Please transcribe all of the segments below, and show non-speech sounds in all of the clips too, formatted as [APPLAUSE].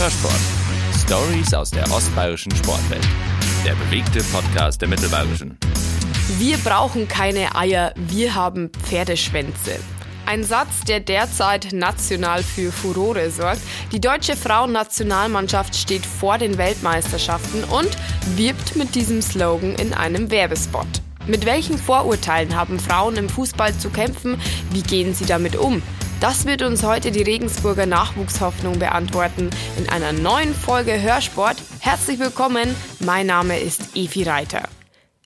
Hörsport. Stories aus der ostbayerischen Sportwelt. Der bewegte Podcast der Mittelbayerischen. Wir brauchen keine Eier, wir haben Pferdeschwänze. Ein Satz, der derzeit national für Furore sorgt. Die deutsche Frauennationalmannschaft steht vor den Weltmeisterschaften und wirbt mit diesem Slogan in einem Werbespot. Mit welchen Vorurteilen haben Frauen im Fußball zu kämpfen? Wie gehen sie damit um? Das wird uns heute die Regensburger Nachwuchshoffnung beantworten in einer neuen Folge Hörsport. Herzlich willkommen, mein Name ist Evi Reiter.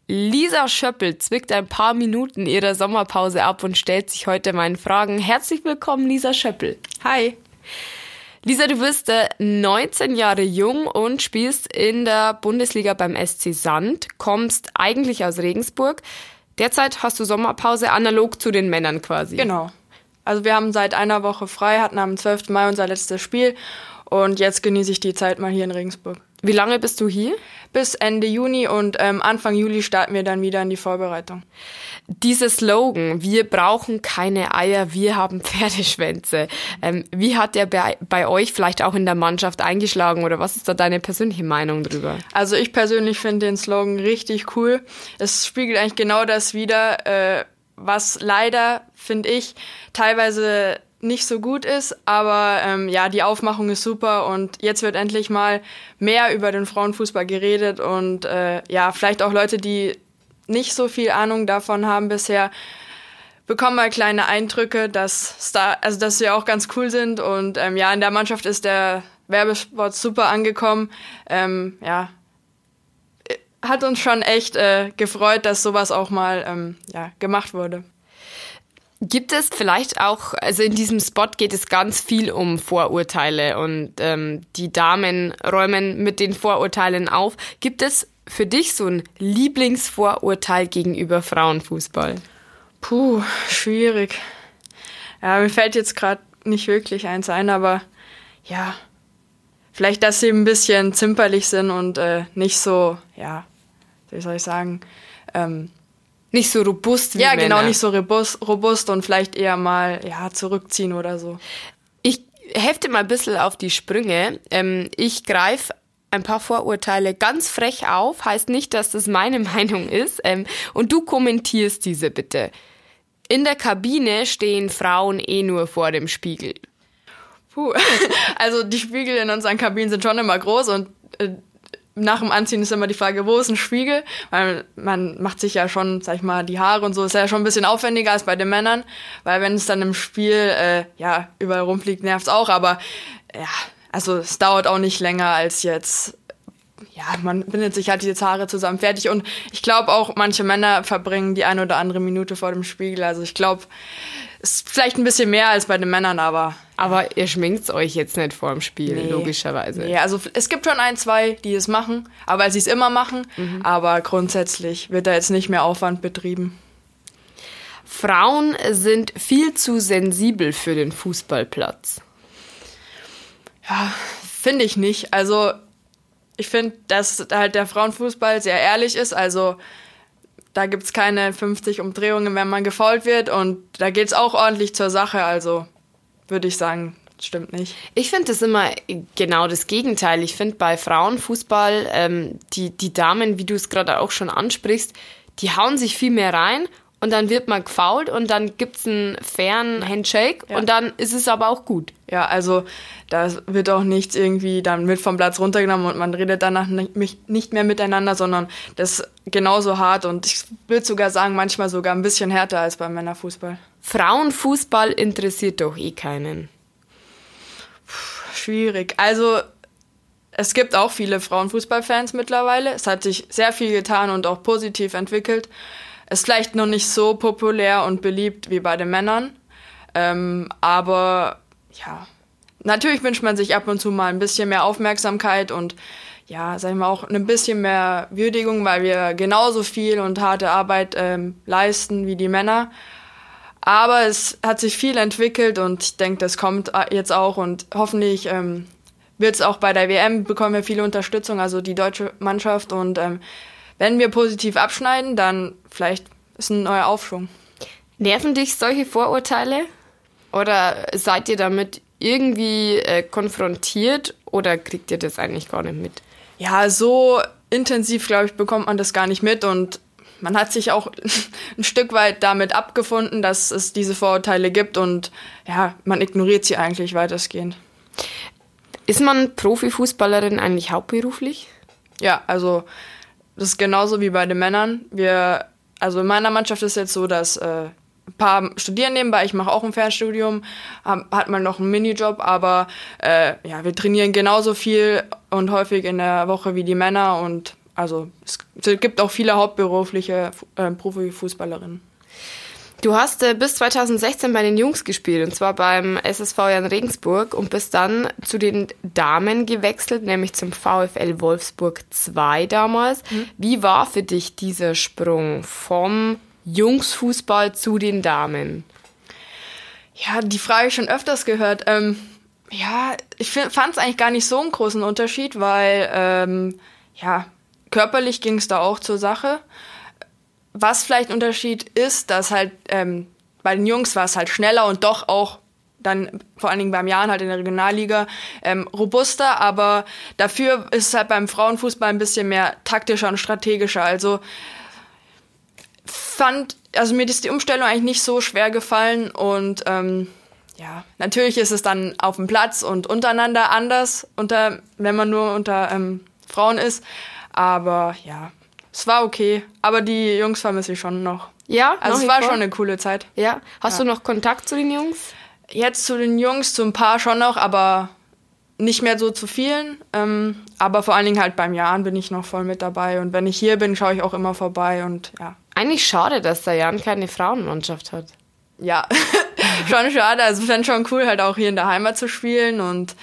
Lisa Schöppel zwickt ein paar Minuten ihrer Sommerpause ab und stellt sich heute meinen Fragen. Herzlich willkommen, Lisa Schöppel. Hi. Lisa, du bist 19 äh, Jahre jung und spielst in der Bundesliga beim SC Sand, kommst eigentlich aus Regensburg. Derzeit hast du Sommerpause analog zu den Männern quasi. Genau. Also wir haben seit einer Woche frei, hatten am 12. Mai unser letztes Spiel und jetzt genieße ich die Zeit mal hier in Regensburg. Wie lange bist du hier? Bis Ende Juni und ähm, Anfang Juli starten wir dann wieder in die Vorbereitung. Dieser Slogan, wir brauchen keine Eier, wir haben Pferdeschwänze. Ähm, wie hat der bei, bei, euch vielleicht auch in der Mannschaft eingeschlagen oder was ist da deine persönliche Meinung drüber? Also ich persönlich finde den Slogan richtig cool. Es spiegelt eigentlich genau das wider, äh, was leider, finde ich, teilweise nicht so gut ist, aber ähm, ja, die Aufmachung ist super und jetzt wird endlich mal mehr über den Frauenfußball geredet und äh, ja, vielleicht auch Leute, die nicht so viel Ahnung davon haben bisher, bekommen mal kleine Eindrücke, dass Star, also dass sie auch ganz cool sind und ähm, ja, in der Mannschaft ist der Werbespot super angekommen. Ähm, ja, hat uns schon echt äh, gefreut, dass sowas auch mal ähm, ja, gemacht wurde. Gibt es vielleicht auch, also in diesem Spot geht es ganz viel um Vorurteile und ähm, die Damen räumen mit den Vorurteilen auf. Gibt es für dich so ein Lieblingsvorurteil gegenüber Frauenfußball? Puh, schwierig. Ja, mir fällt jetzt gerade nicht wirklich eins ein, aber ja, vielleicht, dass sie ein bisschen zimperlich sind und äh, nicht so, ja, wie soll ich sagen, ähm, nicht so robust wie Ja, genau, Männer. genau, nicht so robust, robust und vielleicht eher mal ja, zurückziehen oder so. Ich hefte mal ein bisschen auf die Sprünge. Ähm, ich greife ein paar Vorurteile ganz frech auf, heißt nicht, dass das meine [LAUGHS] Meinung ist. Ähm, und du kommentierst diese bitte. In der Kabine stehen Frauen eh nur vor dem Spiegel. Puh, [LAUGHS] also die Spiegel in unseren Kabinen sind schon immer groß und äh, nach dem Anziehen ist immer die Frage, wo ist ein Spiegel? Weil man macht sich ja schon, sag ich mal, die Haare und so ist ja schon ein bisschen aufwendiger als bei den Männern, weil wenn es dann im Spiel äh, ja überall rumfliegt, nervt's auch. Aber ja, also es dauert auch nicht länger als jetzt. Ja, man bindet sich halt diese Haare zusammen fertig und ich glaube auch manche Männer verbringen die eine oder andere Minute vor dem Spiegel. Also ich glaube, ist vielleicht ein bisschen mehr als bei den Männern, aber. Aber ihr schminkt euch jetzt nicht vor dem Spiel, nee, logischerweise. Nee, also es gibt schon ein, zwei, die es machen, aber weil sie es immer machen. Mhm. Aber grundsätzlich wird da jetzt nicht mehr Aufwand betrieben. Frauen sind viel zu sensibel für den Fußballplatz. Ja, finde ich nicht. Also ich finde, dass halt der Frauenfußball sehr ehrlich ist. Also da gibt es keine 50 Umdrehungen, wenn man gefault wird. Und da geht es auch ordentlich zur Sache. Also würde ich sagen, stimmt nicht. Ich finde das immer genau das Gegenteil. Ich finde bei Frauenfußball, ähm, die, die Damen, wie du es gerade auch schon ansprichst, die hauen sich viel mehr rein und dann wird man gefault und dann gibt es einen fairen Handshake ja. und dann ist es aber auch gut. Ja, also da wird auch nichts irgendwie dann mit vom Platz runtergenommen und man redet danach nicht mehr miteinander, sondern das ist genauso hart und ich würde sogar sagen, manchmal sogar ein bisschen härter als beim Männerfußball. Frauenfußball interessiert doch eh keinen. Puh, schwierig. Also es gibt auch viele Frauenfußballfans mittlerweile. Es hat sich sehr viel getan und auch positiv entwickelt. Ist vielleicht noch nicht so populär und beliebt wie bei den Männern. Ähm, aber ja, natürlich wünscht man sich ab und zu mal ein bisschen mehr Aufmerksamkeit und ja, sag ich mal, auch ein bisschen mehr Würdigung, weil wir genauso viel und harte Arbeit ähm, leisten wie die Männer. Aber es hat sich viel entwickelt und ich denke, das kommt äh, jetzt auch und hoffentlich ähm, wird es auch bei der WM bekommen wir viele Unterstützung, also die deutsche Mannschaft und ähm, wenn wir positiv abschneiden, dann vielleicht ist ein neuer Aufschwung. Nerven dich solche Vorurteile? Oder seid ihr damit irgendwie äh, konfrontiert oder kriegt ihr das eigentlich gar nicht mit? Ja, so intensiv, glaube ich, bekommt man das gar nicht mit und man hat sich auch [LAUGHS] ein Stück weit damit abgefunden, dass es diese Vorurteile gibt und ja, man ignoriert sie eigentlich weitestgehend. Ist man Profifußballerin eigentlich hauptberuflich? Ja, also das ist genauso wie bei den Männern. Wir, also in meiner Mannschaft ist jetzt so, dass äh, ein paar studieren nebenbei, ich mache auch ein Fernstudium, hat man noch einen Minijob, aber äh, ja, wir trainieren genauso viel und häufig in der Woche wie die Männer und also es gibt auch viele hauptberufliche äh, Profifußballerinnen. Du hast äh, bis 2016 bei den Jungs gespielt, und zwar beim SSV Jan Regensburg und bist dann zu den Damen gewechselt, nämlich zum VfL Wolfsburg 2 damals. Mhm. Wie war für dich dieser Sprung vom Jungsfußball zu den Damen? Ja, die Frage schon öfters gehört. Ähm, ja, ich fand es eigentlich gar nicht so einen großen Unterschied, weil ähm, ja, körperlich ging es da auch zur Sache. Was vielleicht ein Unterschied ist, dass halt ähm, bei den Jungs war es halt schneller und doch auch dann vor allen Dingen beim Jahren halt in der Regionalliga ähm, robuster, aber dafür ist es halt beim Frauenfußball ein bisschen mehr taktischer und strategischer. Also fand, also mir ist die Umstellung eigentlich nicht so schwer gefallen und ähm, ja, natürlich ist es dann auf dem Platz und untereinander anders, unter, wenn man nur unter ähm, Frauen ist. Aber ja, es war okay. Aber die Jungs vermisse ich schon noch. Ja, also es war vor? schon eine coole Zeit. Ja, hast ja. du noch Kontakt zu den Jungs? Jetzt zu den Jungs, zu ein paar schon noch, aber nicht mehr so zu vielen. Ähm, aber vor allen Dingen halt beim Jahren bin ich noch voll mit dabei. Und wenn ich hier bin, schaue ich auch immer vorbei und ja. Eigentlich schade, dass der Jan keine Frauenmannschaft hat. Ja, [LAUGHS] schon schade. Also ich fände schon cool, halt auch hier in der Heimat zu spielen und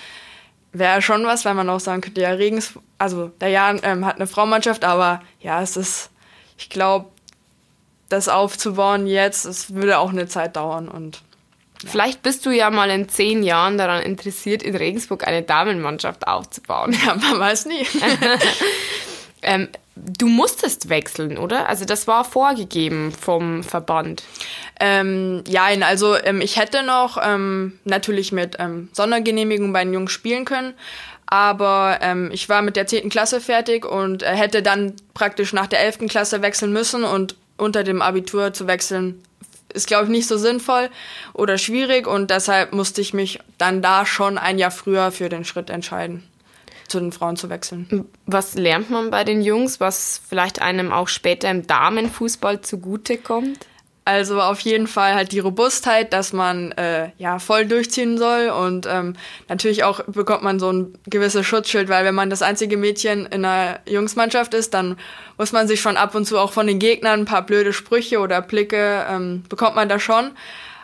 wäre schon was, weil man auch sagen könnte, ja, Regens, also der Jan ähm, hat eine Frauenmannschaft, aber ja, es ist, ich glaube, das aufzubauen jetzt, es würde auch eine Zeit dauern und ja. Vielleicht bist du ja mal in zehn Jahren daran interessiert, in Regensburg eine Damenmannschaft aufzubauen. Ja, man weiß nie. [LAUGHS] [LAUGHS] ähm, du musstest wechseln, oder? Also das war vorgegeben vom Verband. Ähm, ja, also ähm, ich hätte noch ähm, natürlich mit ähm, Sondergenehmigung bei den Jungs spielen können, aber ähm, ich war mit der 10. Klasse fertig und äh, hätte dann praktisch nach der 11. Klasse wechseln müssen und unter dem Abitur zu wechseln ist, glaube ich, nicht so sinnvoll oder schwierig und deshalb musste ich mich dann da schon ein Jahr früher für den Schritt entscheiden zu den Frauen zu wechseln. Was lernt man bei den Jungs, was vielleicht einem auch später im Damenfußball zugutekommt? Also auf jeden Fall halt die Robustheit, dass man äh, ja voll durchziehen soll und ähm, natürlich auch bekommt man so ein gewisses Schutzschild, weil wenn man das einzige Mädchen in einer Jungsmannschaft ist, dann muss man sich schon ab und zu auch von den Gegnern ein paar blöde Sprüche oder Blicke ähm, bekommt man da schon.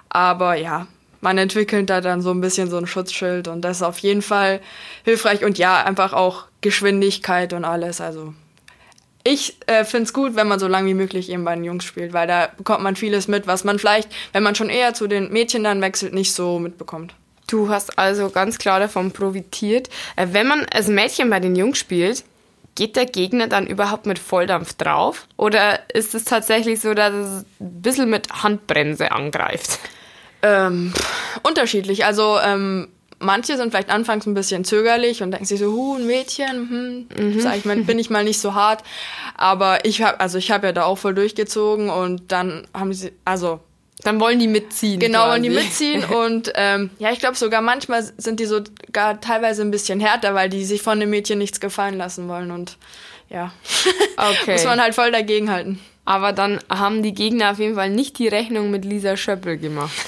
Aber ja, man entwickelt da dann so ein bisschen so ein Schutzschild und das ist auf jeden Fall hilfreich und ja, einfach auch Geschwindigkeit und alles. Also ich äh, finde es gut, wenn man so lange wie möglich eben bei den Jungs spielt, weil da bekommt man vieles mit, was man vielleicht, wenn man schon eher zu den Mädchen dann wechselt, nicht so mitbekommt. Du hast also ganz klar davon profitiert. Äh, wenn man als Mädchen bei den Jungs spielt, geht der Gegner dann überhaupt mit Volldampf drauf? Oder ist es tatsächlich so, dass es ein bisschen mit Handbremse angreift? Ähm, unterschiedlich. Also ähm, manche sind vielleicht anfangs ein bisschen zögerlich und denken sich so, hu, ein Mädchen, hm, mhm. sag ich mal, bin ich mal nicht so hart. Aber ich habe, also ich habe ja da auch voll durchgezogen und dann haben sie, also dann wollen die mitziehen. Genau, quasi. wollen die mitziehen [LAUGHS] und ähm, ja, ich glaube sogar manchmal sind die so gar teilweise ein bisschen härter, weil die sich von dem Mädchen nichts gefallen lassen wollen und ja, okay. [LAUGHS] muss man halt voll dagegen halten. Aber dann haben die Gegner auf jeden Fall nicht die Rechnung mit Lisa Schöppel gemacht. [LAUGHS]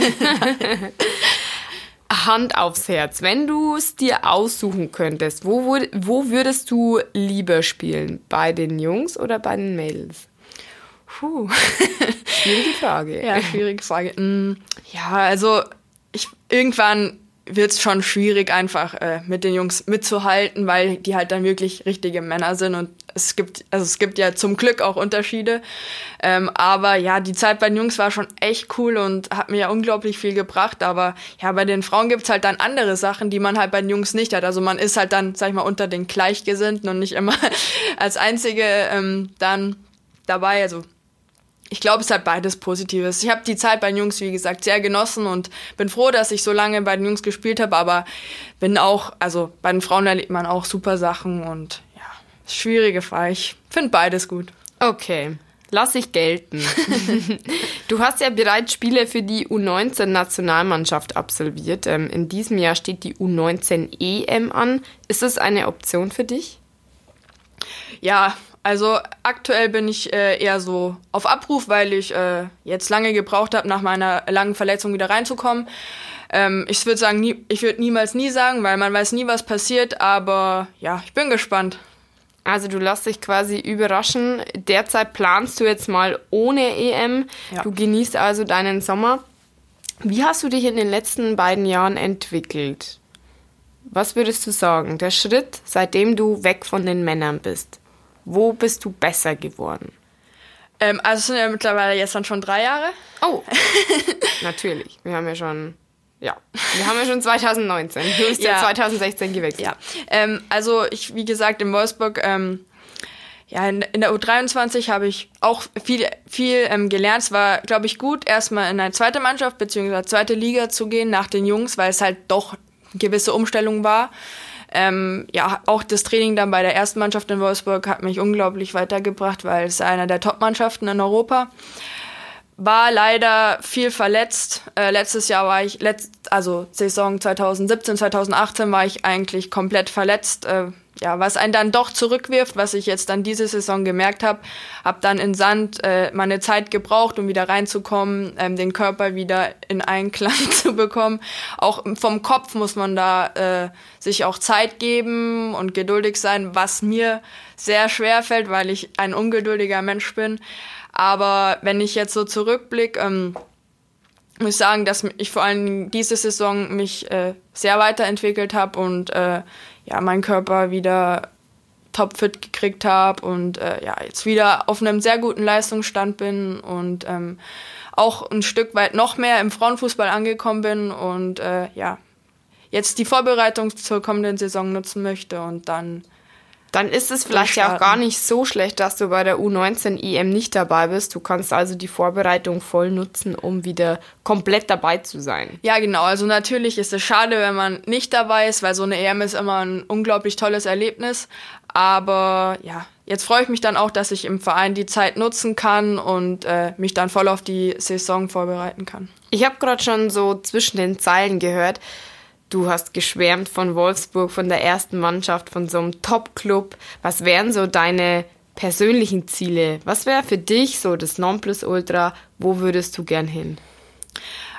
Hand aufs Herz, wenn du es dir aussuchen könntest, wo, wo würdest du lieber spielen? Bei den Jungs oder bei den Mädels? Puh. schwierige Frage. Ja, schwierige Frage. Mm, ja, also ich irgendwann wird es schon schwierig, einfach äh, mit den Jungs mitzuhalten, weil die halt dann wirklich richtige Männer sind und es gibt, also es gibt ja zum Glück auch Unterschiede. Ähm, aber ja, die Zeit bei den Jungs war schon echt cool und hat mir ja unglaublich viel gebracht. Aber ja, bei den Frauen gibt's halt dann andere Sachen, die man halt bei den Jungs nicht hat. Also man ist halt dann, sag ich mal, unter den Gleichgesinnten und nicht immer [LAUGHS] als Einzige ähm, dann dabei. Also ich glaube, es hat beides Positives. Ich habe die Zeit bei den Jungs, wie gesagt, sehr genossen und bin froh, dass ich so lange bei den Jungs gespielt habe, aber bin auch, also bei den Frauen erlebt man auch super Sachen und ja, schwierige Frage. Ich finde beides gut. Okay. Lass ich gelten. [LAUGHS] du hast ja bereits Spiele für die U19-Nationalmannschaft absolviert. Ähm, in diesem Jahr steht die U19-EM an. Ist das eine Option für dich? Ja, also aktuell bin ich äh, eher so auf Abruf, weil ich äh, jetzt lange gebraucht habe, nach meiner langen Verletzung wieder reinzukommen. Ähm, ich würde sagen, nie, ich würde niemals nie sagen, weil man weiß nie, was passiert. Aber ja, ich bin gespannt. Also du lässt dich quasi überraschen. Derzeit planst du jetzt mal ohne EM. Ja. Du genießt also deinen Sommer. Wie hast du dich in den letzten beiden Jahren entwickelt? Was würdest du sagen? Der Schritt, seitdem du weg von den Männern bist. Wo bist du besser geworden? Ähm, also es sind ja mittlerweile jetzt dann schon drei Jahre. Oh, [LAUGHS] natürlich. Wir haben ja schon, ja, wir haben ja schon 2019. Du bist ja, ja 2016 gewechselt. Ja, ähm, also ich, wie gesagt, in Wolfsburg, ähm, ja, in, in, der U23 habe ich auch viel, viel ähm, gelernt. Es war, glaube ich, gut, erstmal in eine zweite Mannschaft bzw. zweite Liga zu gehen nach den Jungs, weil es halt doch eine gewisse Umstellung war. Ähm, ja, auch das Training dann bei der ersten Mannschaft in Wolfsburg hat mich unglaublich weitergebracht, weil es einer der Top-Mannschaften in Europa war leider viel verletzt. Äh, letztes Jahr war ich, letzt, also Saison 2017, 2018 war ich eigentlich komplett verletzt. Äh, ja, was einen dann doch zurückwirft, was ich jetzt dann diese Saison gemerkt habe, habe dann in Sand äh, meine Zeit gebraucht, um wieder reinzukommen, ähm, den Körper wieder in Einklang [LAUGHS] zu bekommen. Auch vom Kopf muss man da äh, sich auch Zeit geben und geduldig sein, was mir sehr schwer fällt, weil ich ein ungeduldiger Mensch bin. Aber wenn ich jetzt so zurückblicke, ähm, muss sagen, dass ich vor allem diese Saison mich äh, sehr weiterentwickelt habe und äh, ja, meinen Körper wieder topfit gekriegt habe und äh, ja, jetzt wieder auf einem sehr guten Leistungsstand bin und ähm, auch ein Stück weit noch mehr im Frauenfußball angekommen bin und äh, ja, jetzt die Vorbereitung zur kommenden Saison nutzen möchte und dann dann ist es vielleicht ja auch gar nicht so schlecht, dass du bei der U19 EM nicht dabei bist. Du kannst also die Vorbereitung voll nutzen, um wieder komplett dabei zu sein. Ja, genau. Also natürlich ist es schade, wenn man nicht dabei ist, weil so eine EM ist immer ein unglaublich tolles Erlebnis. Aber ja, jetzt freue ich mich dann auch, dass ich im Verein die Zeit nutzen kann und äh, mich dann voll auf die Saison vorbereiten kann. Ich habe gerade schon so zwischen den Zeilen gehört, Du hast geschwärmt von Wolfsburg, von der ersten Mannschaft, von so einem Top-Club. Was wären so deine persönlichen Ziele? Was wäre für dich so das Nonplusultra? Wo würdest du gern hin?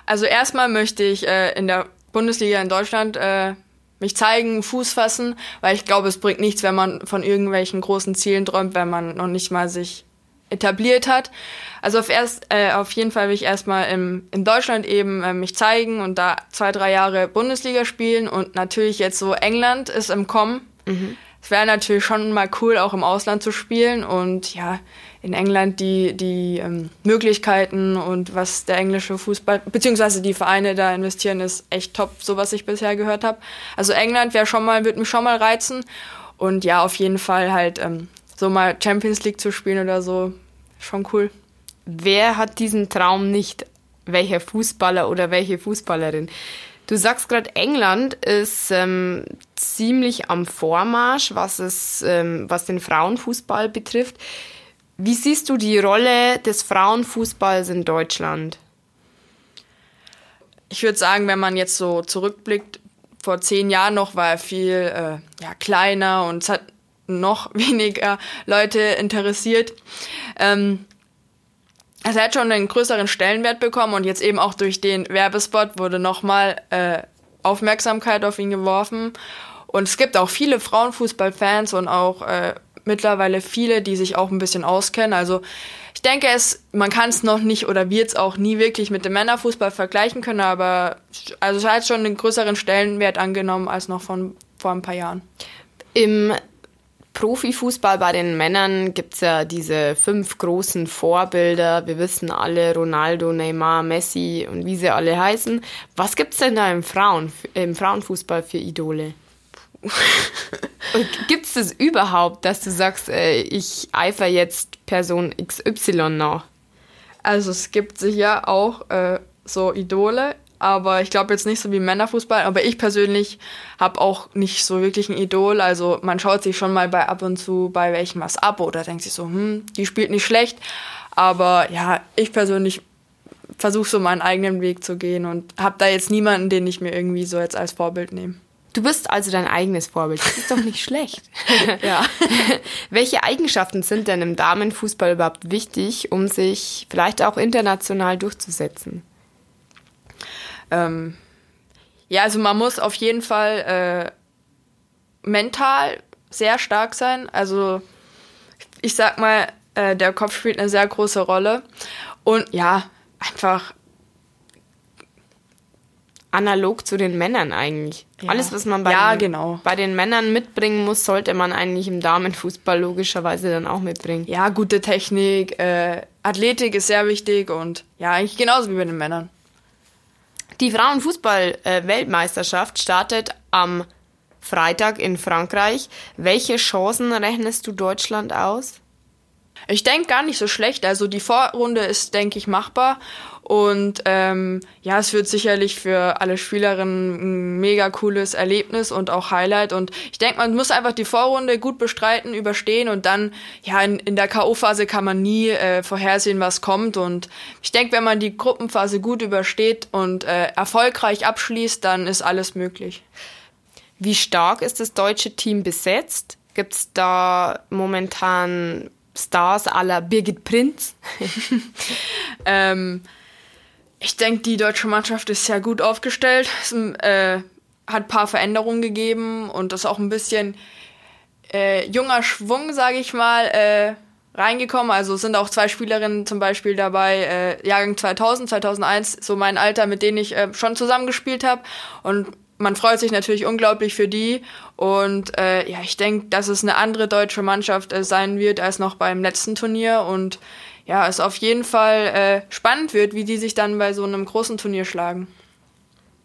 Also erstmal möchte ich äh, in der Bundesliga in Deutschland äh, mich zeigen, Fuß fassen, weil ich glaube, es bringt nichts, wenn man von irgendwelchen großen Zielen träumt, wenn man noch nicht mal sich etabliert hat. Also auf, erst, äh, auf jeden Fall will ich erstmal im, in Deutschland eben äh, mich zeigen und da zwei, drei Jahre Bundesliga spielen und natürlich jetzt so England ist im Kommen. Mhm. Es wäre natürlich schon mal cool, auch im Ausland zu spielen und ja, in England die, die ähm, Möglichkeiten und was der englische Fußball, beziehungsweise die Vereine da investieren, ist echt top, so was ich bisher gehört habe. Also England wäre schon mal, würde mich schon mal reizen und ja, auf jeden Fall halt ähm, so mal Champions League zu spielen oder so, schon cool. Wer hat diesen Traum nicht? Welcher Fußballer oder welche Fußballerin? Du sagst gerade, England ist ähm, ziemlich am Vormarsch, was, es, ähm, was den Frauenfußball betrifft. Wie siehst du die Rolle des Frauenfußballs in Deutschland? Ich würde sagen, wenn man jetzt so zurückblickt, vor zehn Jahren noch war er viel äh, ja, kleiner und es hat noch [LAUGHS] weniger Leute interessiert. Ähm, also hat schon einen größeren Stellenwert bekommen und jetzt eben auch durch den Werbespot wurde nochmal äh, Aufmerksamkeit auf ihn geworfen. Und es gibt auch viele Frauenfußballfans und auch äh, mittlerweile viele, die sich auch ein bisschen auskennen. Also ich denke, es, man kann es noch nicht oder wird es auch nie wirklich mit dem Männerfußball vergleichen können, aber also es hat schon einen größeren Stellenwert angenommen als noch von vor ein paar Jahren. Im Profifußball bei den Männern gibt es ja diese fünf großen Vorbilder. Wir wissen alle, Ronaldo, Neymar, Messi und wie sie alle heißen. Was gibt es denn da im, Frauen, im Frauenfußball für Idole? Gibt es das überhaupt, dass du sagst, äh, ich eifer jetzt Person XY nach? Also es gibt sicher auch äh, so Idole, aber ich glaube jetzt nicht so wie Männerfußball. Aber ich persönlich habe auch nicht so wirklich ein Idol. Also man schaut sich schon mal bei ab und zu bei welchem was ab oder denkt sich so, hm, die spielt nicht schlecht. Aber ja, ich persönlich versuche so meinen eigenen Weg zu gehen und habe da jetzt niemanden, den ich mir irgendwie so jetzt als Vorbild nehme. Du bist also dein eigenes Vorbild. Das ist doch nicht schlecht. [LAUGHS] ja. [LAUGHS] Welche Eigenschaften sind denn im Damenfußball überhaupt wichtig, um sich vielleicht auch international durchzusetzen? Ähm, ja, also man muss auf jeden Fall äh, mental sehr stark sein. Also ich sag mal, äh, der Kopf spielt eine sehr große Rolle. Und ja, einfach analog zu den Männern eigentlich. Ja. Alles, was man bei, ja, den, genau. bei den Männern mitbringen muss, sollte man eigentlich im Damenfußball logischerweise dann auch mitbringen. Ja, gute Technik, äh, Athletik ist sehr wichtig und ja, eigentlich genauso wie bei den Männern. Die Frauenfußball-Weltmeisterschaft startet am Freitag in Frankreich. Welche Chancen rechnest du Deutschland aus? Ich denke gar nicht so schlecht. Also die Vorrunde ist, denke ich, machbar. Und ähm, ja, es wird sicherlich für alle Spielerinnen ein mega cooles Erlebnis und auch Highlight. Und ich denke, man muss einfach die Vorrunde gut bestreiten, überstehen und dann, ja, in, in der K.O.-Phase kann man nie äh, vorhersehen, was kommt. Und ich denke, wenn man die Gruppenphase gut übersteht und äh, erfolgreich abschließt, dann ist alles möglich. Wie stark ist das deutsche Team besetzt? Gibt es da momentan Stars aller Birgit Prinz? [LAUGHS] [LAUGHS] ähm, ich denke, die deutsche Mannschaft ist sehr gut aufgestellt. Es äh, hat ein paar Veränderungen gegeben und ist auch ein bisschen äh, junger Schwung, sage ich mal, äh, reingekommen. Also sind auch zwei Spielerinnen zum Beispiel dabei, äh, Jahrgang 2000, 2001, so mein Alter, mit denen ich äh, schon zusammengespielt habe. Und man freut sich natürlich unglaublich für die. Und äh, ja, ich denke, dass es eine andere deutsche Mannschaft sein wird als noch beim letzten Turnier. Und ja, es auf jeden Fall äh, spannend wird, wie die sich dann bei so einem großen Turnier schlagen.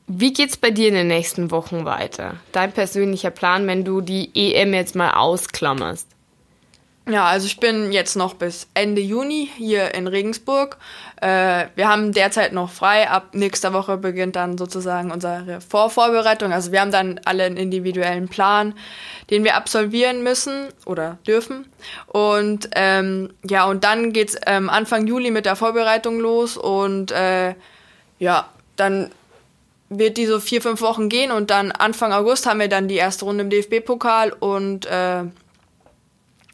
Wie geht's bei dir in den nächsten Wochen weiter? Dein persönlicher Plan, wenn du die EM jetzt mal ausklammerst? Ja, also ich bin jetzt noch bis Ende Juni hier in Regensburg. Äh, wir haben derzeit noch frei. Ab nächster Woche beginnt dann sozusagen unsere Vorvorbereitung. Also wir haben dann alle einen individuellen Plan, den wir absolvieren müssen oder dürfen. Und ähm, ja, und dann geht's ähm, Anfang Juli mit der Vorbereitung los und äh, ja, dann wird die so vier, fünf Wochen gehen und dann Anfang August haben wir dann die erste Runde im DFB-Pokal und äh,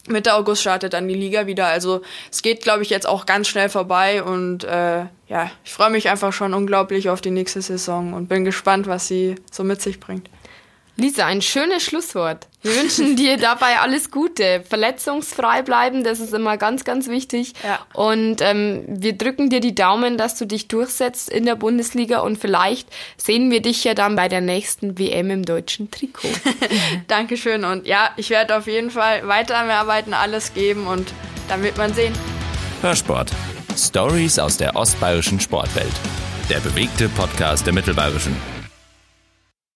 Mitte August startet dann die Liga wieder. Also es geht, glaube ich, jetzt auch ganz schnell vorbei und äh, ja, ich freue mich einfach schon unglaublich auf die nächste Saison und bin gespannt, was sie so mit sich bringt. Lisa, ein schönes Schlusswort. Wir wünschen [LAUGHS] dir dabei alles Gute. Verletzungsfrei bleiben, das ist immer ganz, ganz wichtig. Ja. Und ähm, wir drücken dir die Daumen, dass du dich durchsetzt in der Bundesliga und vielleicht sehen wir dich ja dann bei der nächsten WM im deutschen Trikot. [LAUGHS] Dankeschön und ja, ich werde auf jeden Fall weiter am Arbeiten, alles geben und dann wird man sehen. Hörsport. Stories aus der ostbayerischen Sportwelt. Der bewegte Podcast der Mittelbayerischen.